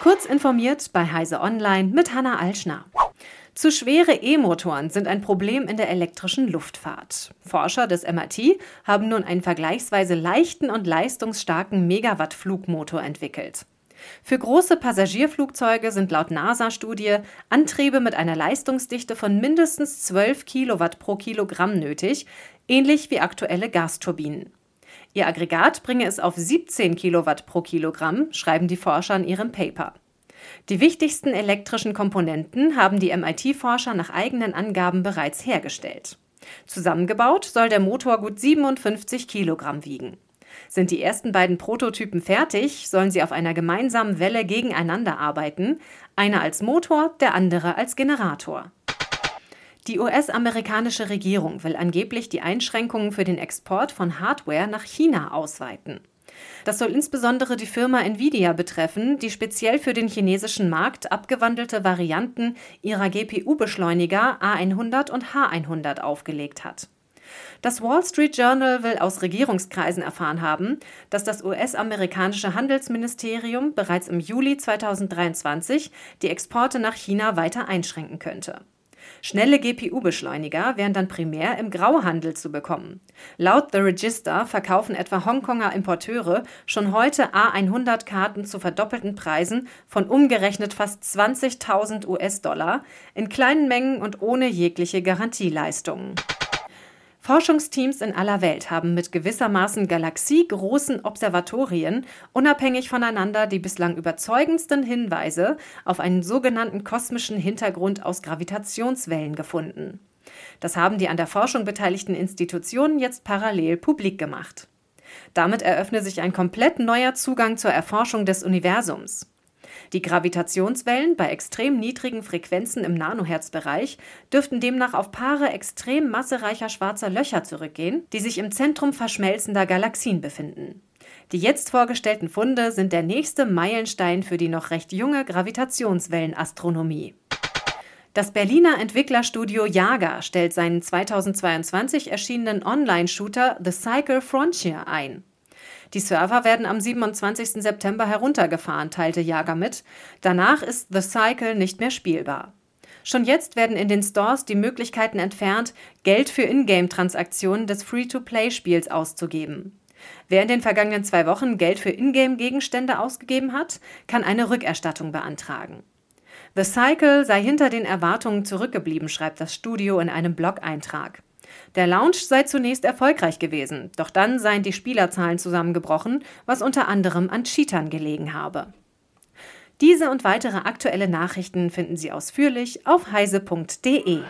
Kurz informiert bei Heise Online mit Hanna Alschner. Zu schwere E-Motoren sind ein Problem in der elektrischen Luftfahrt. Forscher des MIT haben nun einen vergleichsweise leichten und leistungsstarken Megawatt-Flugmotor entwickelt. Für große Passagierflugzeuge sind laut NASA-Studie Antriebe mit einer Leistungsdichte von mindestens 12 Kilowatt pro Kilogramm nötig, ähnlich wie aktuelle Gasturbinen. Ihr Aggregat bringe es auf 17 Kilowatt pro Kilogramm, schreiben die Forscher in ihrem Paper. Die wichtigsten elektrischen Komponenten haben die MIT-Forscher nach eigenen Angaben bereits hergestellt. Zusammengebaut soll der Motor gut 57 Kilogramm wiegen. Sind die ersten beiden Prototypen fertig, sollen sie auf einer gemeinsamen Welle gegeneinander arbeiten, einer als Motor, der andere als Generator. Die US-amerikanische Regierung will angeblich die Einschränkungen für den Export von Hardware nach China ausweiten. Das soll insbesondere die Firma Nvidia betreffen, die speziell für den chinesischen Markt abgewandelte Varianten ihrer GPU-Beschleuniger A100 und H100 aufgelegt hat. Das Wall Street Journal will aus Regierungskreisen erfahren haben, dass das US-amerikanische Handelsministerium bereits im Juli 2023 die Exporte nach China weiter einschränken könnte. Schnelle GPU-Beschleuniger wären dann primär im Grauhandel zu bekommen. Laut The Register verkaufen etwa Hongkonger Importeure schon heute A100-Karten zu verdoppelten Preisen von umgerechnet fast 20.000 US-Dollar in kleinen Mengen und ohne jegliche Garantieleistungen. Forschungsteams in aller Welt haben mit gewissermaßen galaxiegroßen Observatorien unabhängig voneinander die bislang überzeugendsten Hinweise auf einen sogenannten kosmischen Hintergrund aus Gravitationswellen gefunden. Das haben die an der Forschung beteiligten Institutionen jetzt parallel publik gemacht. Damit eröffne sich ein komplett neuer Zugang zur Erforschung des Universums. Die Gravitationswellen bei extrem niedrigen Frequenzen im Nanohertzbereich dürften demnach auf Paare extrem massereicher schwarzer Löcher zurückgehen, die sich im Zentrum verschmelzender Galaxien befinden. Die jetzt vorgestellten Funde sind der nächste Meilenstein für die noch recht junge Gravitationswellenastronomie. Das Berliner Entwicklerstudio Jager stellt seinen 2022 erschienenen Online-Shooter The Cycle Frontier ein. Die Server werden am 27. September heruntergefahren, teilte Jager mit. Danach ist The Cycle nicht mehr spielbar. Schon jetzt werden in den Stores die Möglichkeiten entfernt, Geld für Ingame-Transaktionen des Free-to-Play-Spiels auszugeben. Wer in den vergangenen zwei Wochen Geld für Ingame-Gegenstände ausgegeben hat, kann eine Rückerstattung beantragen. The Cycle sei hinter den Erwartungen zurückgeblieben, schreibt das Studio in einem Blog-Eintrag. Der Launch sei zunächst erfolgreich gewesen, doch dann seien die Spielerzahlen zusammengebrochen, was unter anderem an Cheatern gelegen habe. Diese und weitere aktuelle Nachrichten finden Sie ausführlich auf heise.de.